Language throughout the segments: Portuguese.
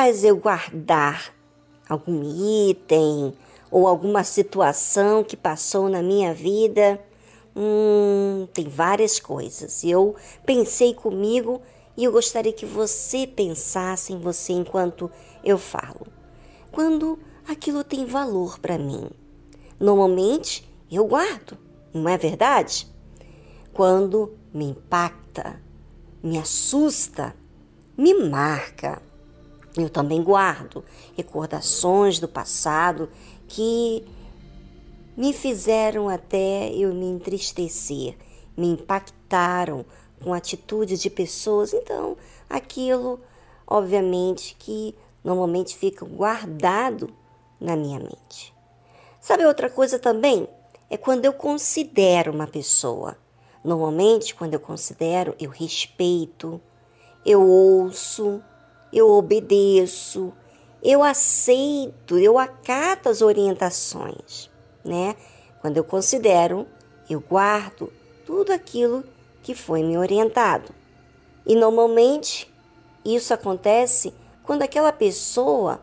faz eu guardar algum item ou alguma situação que passou na minha vida? Hum, tem várias coisas. Eu pensei comigo e eu gostaria que você pensasse em você enquanto eu falo. Quando aquilo tem valor para mim, normalmente eu guardo, não é verdade? Quando me impacta, me assusta, me marca, eu também guardo recordações do passado que me fizeram até eu me entristecer, me impactaram com atitudes de pessoas. Então, aquilo, obviamente, que normalmente fica guardado na minha mente. Sabe outra coisa também? É quando eu considero uma pessoa. Normalmente, quando eu considero, eu respeito, eu ouço, eu obedeço, eu aceito, eu acato as orientações, né? Quando eu considero, eu guardo tudo aquilo que foi me orientado. E normalmente isso acontece quando aquela pessoa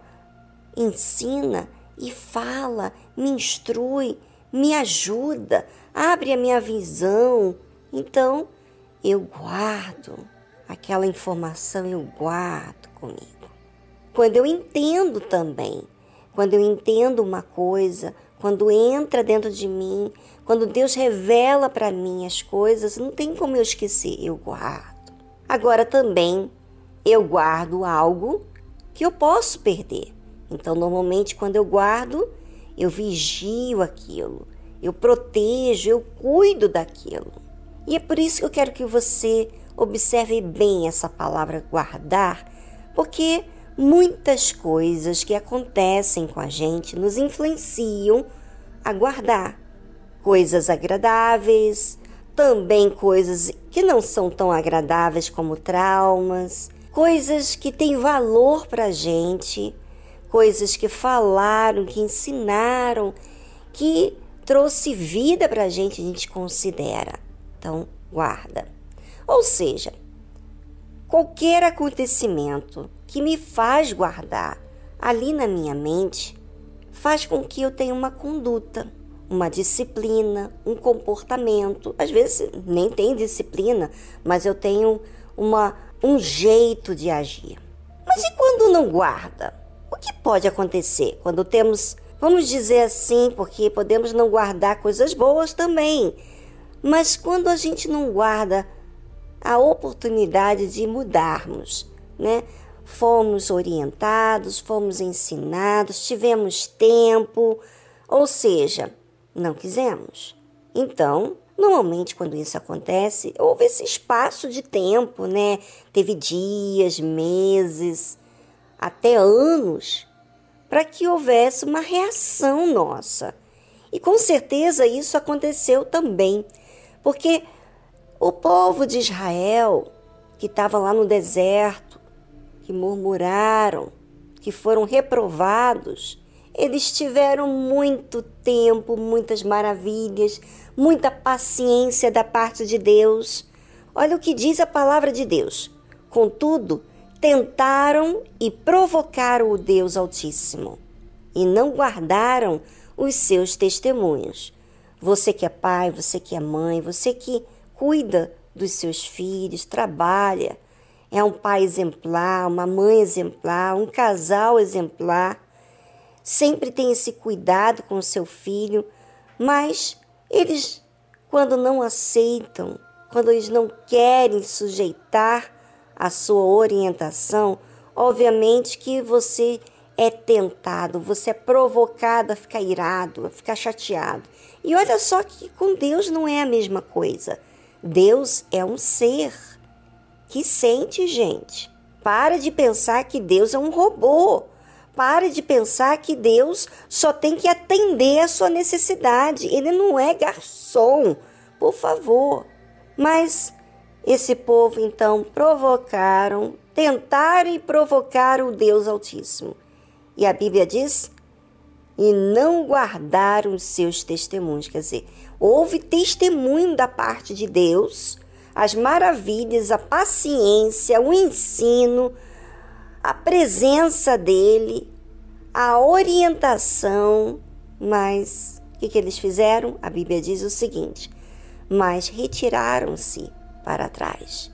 ensina e fala, me instrui, me ajuda, abre a minha visão. Então, eu guardo aquela informação, eu guardo comigo. Quando eu entendo também, quando eu entendo uma coisa, quando entra dentro de mim, quando Deus revela para mim as coisas, não tem como eu esquecer, eu guardo. Agora também eu guardo algo que eu posso perder. Então, normalmente, quando eu guardo, eu vigio aquilo, eu protejo, eu cuido daquilo. E é por isso que eu quero que você observe bem essa palavra guardar, porque muitas coisas que acontecem com a gente nos influenciam a guardar. Coisas agradáveis, também coisas que não são tão agradáveis como traumas, coisas que têm valor para a gente, coisas que falaram, que ensinaram, que trouxe vida para a gente, a gente considera. Então, guarda. Ou seja, qualquer acontecimento que me faz guardar ali na minha mente faz com que eu tenha uma conduta, uma disciplina, um comportamento. Às vezes nem tem disciplina, mas eu tenho uma, um jeito de agir. Mas e quando não guarda? O que pode acontecer quando temos, vamos dizer assim, porque podemos não guardar coisas boas também, mas quando a gente não guarda a oportunidade de mudarmos, né? fomos orientados, fomos ensinados, tivemos tempo, ou seja, não quisemos. Então, normalmente quando isso acontece, houve esse espaço de tempo, né? Teve dias, meses, até anos, para que houvesse uma reação nossa. E com certeza isso aconteceu também, porque o povo de Israel, que estava lá no deserto, que murmuraram, que foram reprovados, eles tiveram muito tempo, muitas maravilhas, muita paciência da parte de Deus. Olha o que diz a palavra de Deus. Contudo, tentaram e provocaram o Deus Altíssimo e não guardaram os seus testemunhos. Você que é pai, você que é mãe, você que cuida dos seus filhos, trabalha, é um pai exemplar, uma mãe exemplar, um casal exemplar. Sempre tem esse cuidado com o seu filho, mas eles, quando não aceitam, quando eles não querem sujeitar a sua orientação, obviamente que você é tentado, você é provocado a ficar irado, a ficar chateado. E olha só que com Deus não é a mesma coisa. Deus é um ser que sente, gente. Para de pensar que Deus é um robô. Pare de pensar que Deus só tem que atender a sua necessidade. Ele não é garçom, por favor. Mas esse povo então provocaram, tentaram e provocaram o Deus Altíssimo. E a Bíblia diz: e não guardaram seus testemunhos. Quer dizer, houve testemunho da parte de Deus as maravilhas, a paciência, o ensino, a presença dele, a orientação, mas o que, que eles fizeram? A Bíblia diz o seguinte: mas retiraram-se para trás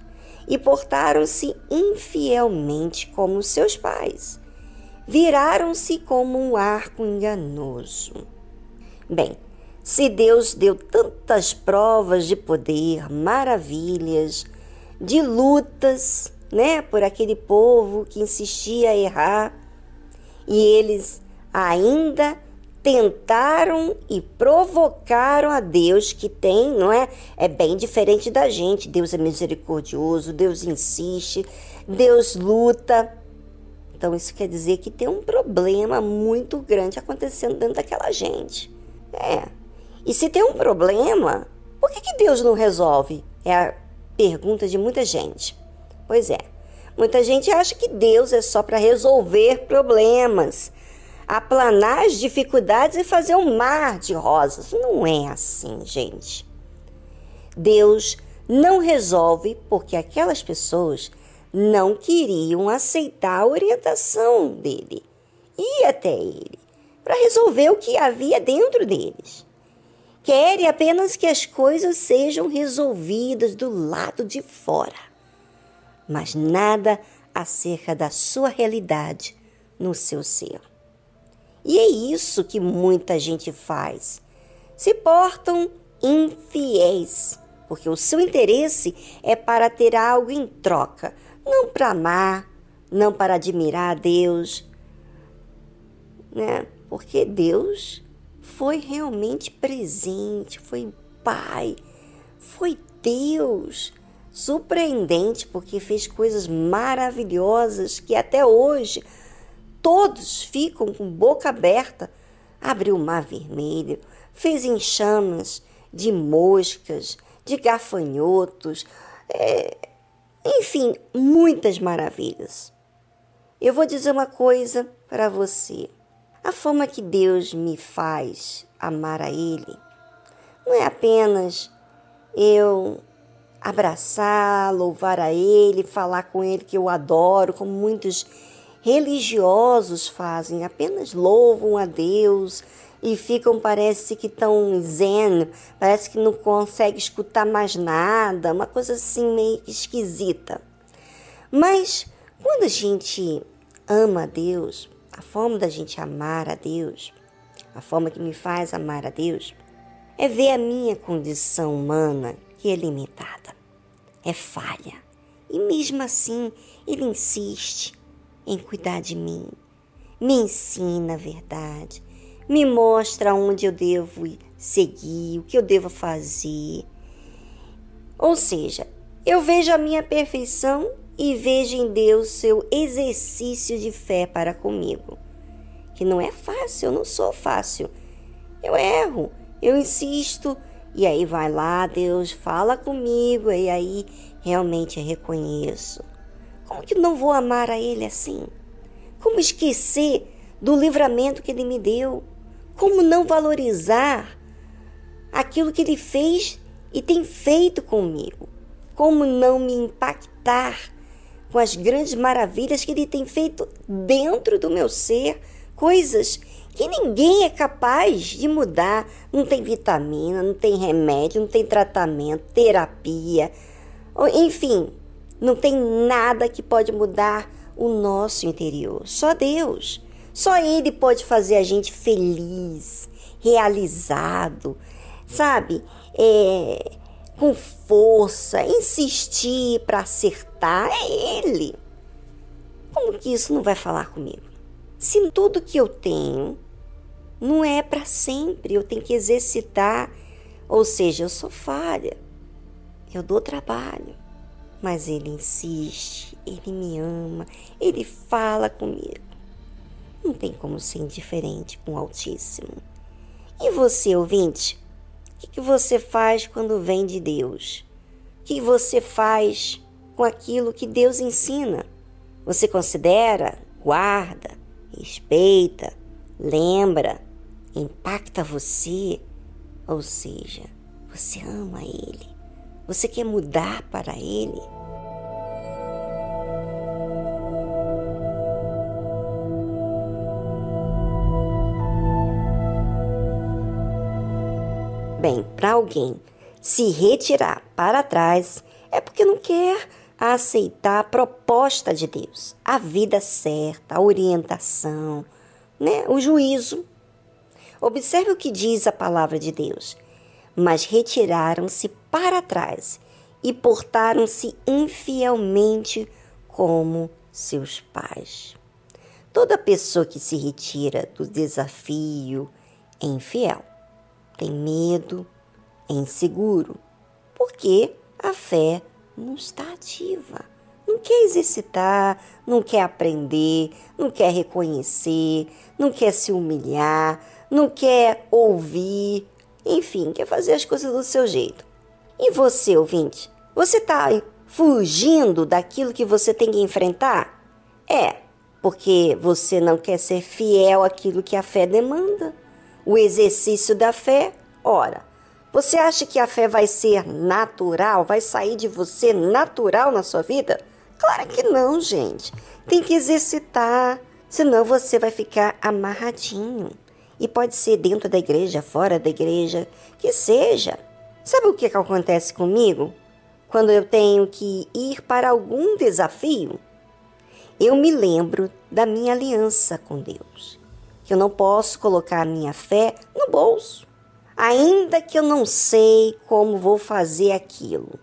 e portaram-se infielmente como seus pais. Viraram-se como um arco enganoso. Bem, se Deus deu tantas provas de poder, maravilhas, de lutas, né, por aquele povo que insistia a errar, e eles ainda tentaram e provocaram a Deus que tem, não é? É bem diferente da gente. Deus é misericordioso, Deus insiste, Deus luta. Então isso quer dizer que tem um problema muito grande acontecendo dentro daquela gente. É. E se tem um problema, por que, que Deus não resolve? É a pergunta de muita gente. Pois é. Muita gente acha que Deus é só para resolver problemas aplanar as dificuldades e fazer um mar de rosas. Não é assim, gente. Deus não resolve porque aquelas pessoas não queriam aceitar a orientação dele e até ele para resolver o que havia dentro deles. Querem apenas que as coisas sejam resolvidas do lado de fora, mas nada acerca da sua realidade no seu ser. E é isso que muita gente faz. Se portam infiéis, porque o seu interesse é para ter algo em troca, não para amar, não para admirar a Deus, né? Porque Deus foi realmente presente, foi Pai, foi Deus. Surpreendente, porque fez coisas maravilhosas que até hoje todos ficam com boca aberta. Abriu o mar vermelho, fez enxamas de moscas, de gafanhotos, é, enfim, muitas maravilhas. Eu vou dizer uma coisa para você. A forma que Deus me faz amar a Ele não é apenas eu abraçar, louvar a Ele, falar com Ele que eu adoro, como muitos religiosos fazem, apenas louvam a Deus e ficam, parece que tão zen, parece que não consegue escutar mais nada, uma coisa assim meio esquisita. Mas quando a gente ama a Deus, a forma da gente amar a Deus, a forma que me faz amar a Deus, é ver a minha condição humana que é limitada, é falha. E mesmo assim, ele insiste em cuidar de mim. Me ensina a verdade. Me mostra onde eu devo seguir, o que eu devo fazer. Ou seja, eu vejo a minha perfeição e vejo em Deus seu exercício de fé para comigo. Que não é fácil, eu não sou fácil. Eu erro, eu insisto, e aí vai lá, Deus fala comigo, e aí realmente reconheço. Como que não vou amar a Ele assim? Como esquecer do livramento que Ele me deu? Como não valorizar aquilo que Ele fez e tem feito comigo? Como não me impactar com as grandes maravilhas que Ele tem feito dentro do meu ser? Coisas que ninguém é capaz de mudar. Não tem vitamina, não tem remédio, não tem tratamento, terapia, enfim, não tem nada que pode mudar o nosso interior. Só Deus. Só Ele pode fazer a gente feliz, realizado, sabe? É, com força, insistir para acertar. É Ele. Como que isso não vai falar comigo? Se tudo que eu tenho não é para sempre, eu tenho que exercitar. Ou seja, eu sou falha, eu dou trabalho mas ele insiste, ele me ama, ele fala comigo. Não tem como ser indiferente com o Altíssimo. E você, ouvinte? O que, você faz quando vem de Deus? O que você faz com aquilo que Deus ensina? Você considera, guarda, respeita, lembra, impacta você? Ou seja, você ama Ele. Você quer mudar para Ele? Para alguém se retirar para trás é porque não quer aceitar a proposta de Deus, a vida certa, a orientação, né? o juízo. Observe o que diz a palavra de Deus. Mas retiraram-se para trás e portaram-se infielmente como seus pais. Toda pessoa que se retira do desafio é infiel, tem medo, inseguro, porque a fé não está ativa. Não quer exercitar, não quer aprender, não quer reconhecer, não quer se humilhar, não quer ouvir, enfim, quer fazer as coisas do seu jeito. E você, ouvinte, você está fugindo daquilo que você tem que enfrentar? É, porque você não quer ser fiel àquilo que a fé demanda. O exercício da fé, ora, você acha que a fé vai ser natural, vai sair de você natural na sua vida? Claro que não, gente. Tem que exercitar, senão você vai ficar amarradinho. E pode ser dentro da igreja, fora da igreja, que seja. Sabe o que, acontece comigo? Quando eu tenho que ir para algum desafio, eu me lembro da minha aliança com Deus. Que eu não posso colocar a minha fé no bolso. Ainda que eu não sei como vou fazer aquilo,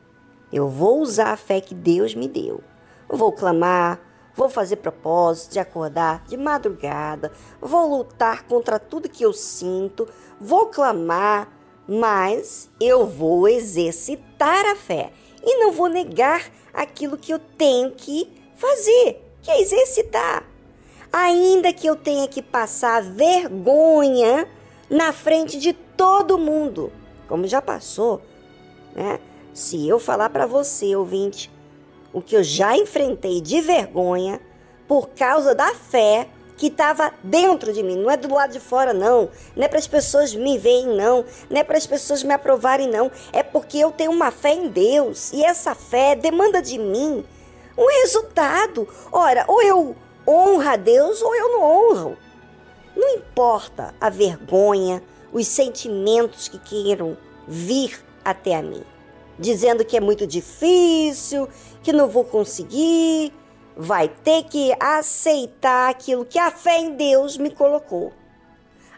eu vou usar a fé que Deus me deu. Eu vou clamar, vou fazer propósito de acordar de madrugada, vou lutar contra tudo que eu sinto, vou clamar, mas eu vou exercitar a fé e não vou negar aquilo que eu tenho que fazer, que é exercitar. Ainda que eu tenha que passar vergonha na frente de todo mundo, como já passou, né? Se eu falar para você, ouvinte, o que eu já enfrentei de vergonha por causa da fé que estava dentro de mim, não é do lado de fora não, não é para as pessoas me verem não, não é para as pessoas me aprovarem não, é porque eu tenho uma fé em Deus e essa fé demanda de mim um resultado. Ora, ou eu honro a Deus ou eu não honro. Não importa a vergonha, os sentimentos que queiram vir até a mim, dizendo que é muito difícil, que não vou conseguir, vai ter que aceitar aquilo que a fé em Deus me colocou.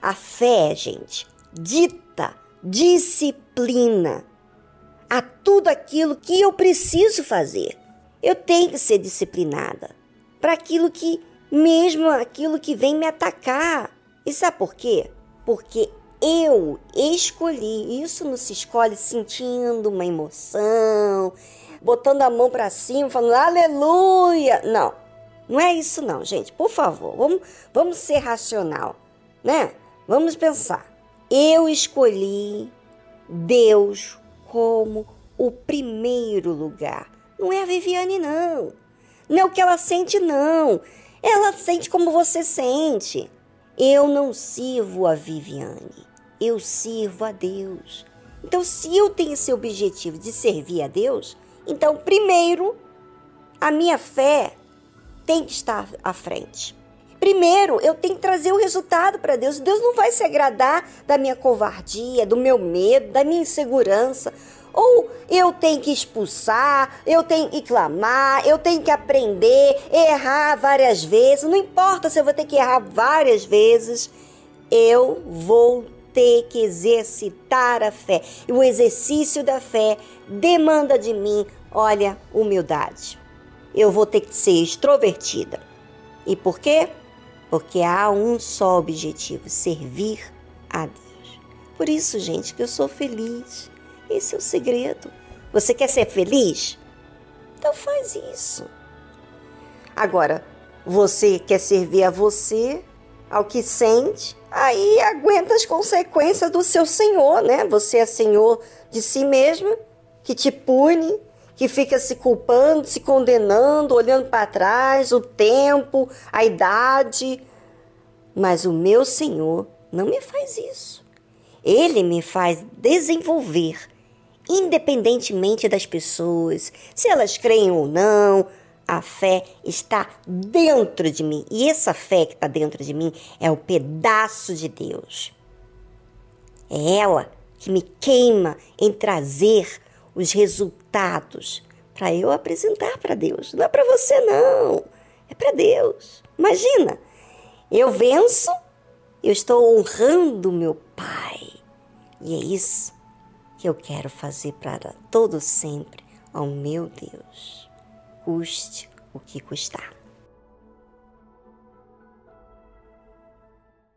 A fé, gente, dita disciplina a tudo aquilo que eu preciso fazer. Eu tenho que ser disciplinada para aquilo que, mesmo aquilo que vem me atacar. E sabe por quê? Porque eu escolhi. Isso não se escolhe sentindo uma emoção, botando a mão para cima, falando aleluia. Não, não é isso não, gente. Por favor, vamos, vamos ser racional, né? Vamos pensar. Eu escolhi Deus como o primeiro lugar. Não é a Viviane, não. Não é o que ela sente, não. Ela sente como você sente. Eu não sirvo a Viviane eu sirvo a Deus. Então, se eu tenho esse objetivo de servir a Deus, então, primeiro, a minha fé tem que estar à frente. Primeiro, eu tenho que trazer o resultado para Deus. Deus não vai se agradar da minha covardia, do meu medo, da minha insegurança. Ou eu tenho que expulsar, eu tenho que clamar, eu tenho que aprender, errar várias vezes. Não importa se eu vou ter que errar várias vezes, eu vou ter que exercitar a fé. E o exercício da fé demanda de mim, olha, humildade. Eu vou ter que ser extrovertida. E por quê? Porque há um só objetivo: servir a Deus. Por isso, gente, que eu sou feliz. Esse é o segredo. Você quer ser feliz? Então faz isso. Agora, você quer servir a você, ao que sente, aí aguenta as consequências do seu Senhor, né? Você é Senhor de si mesmo, que te pune, que fica se culpando, se condenando, olhando para trás, o tempo, a idade. Mas o meu Senhor não me faz isso. Ele me faz desenvolver, independentemente das pessoas, se elas creem ou não, a fé está dentro de mim. E essa fé que está dentro de mim é o pedaço de Deus. É ela que me queima em trazer os resultados para eu apresentar para Deus. Não é para você, não. É para Deus. Imagina, eu venço, eu estou honrando meu Pai. E é isso que eu quero fazer para todo sempre ao meu Deus, custe o que custar.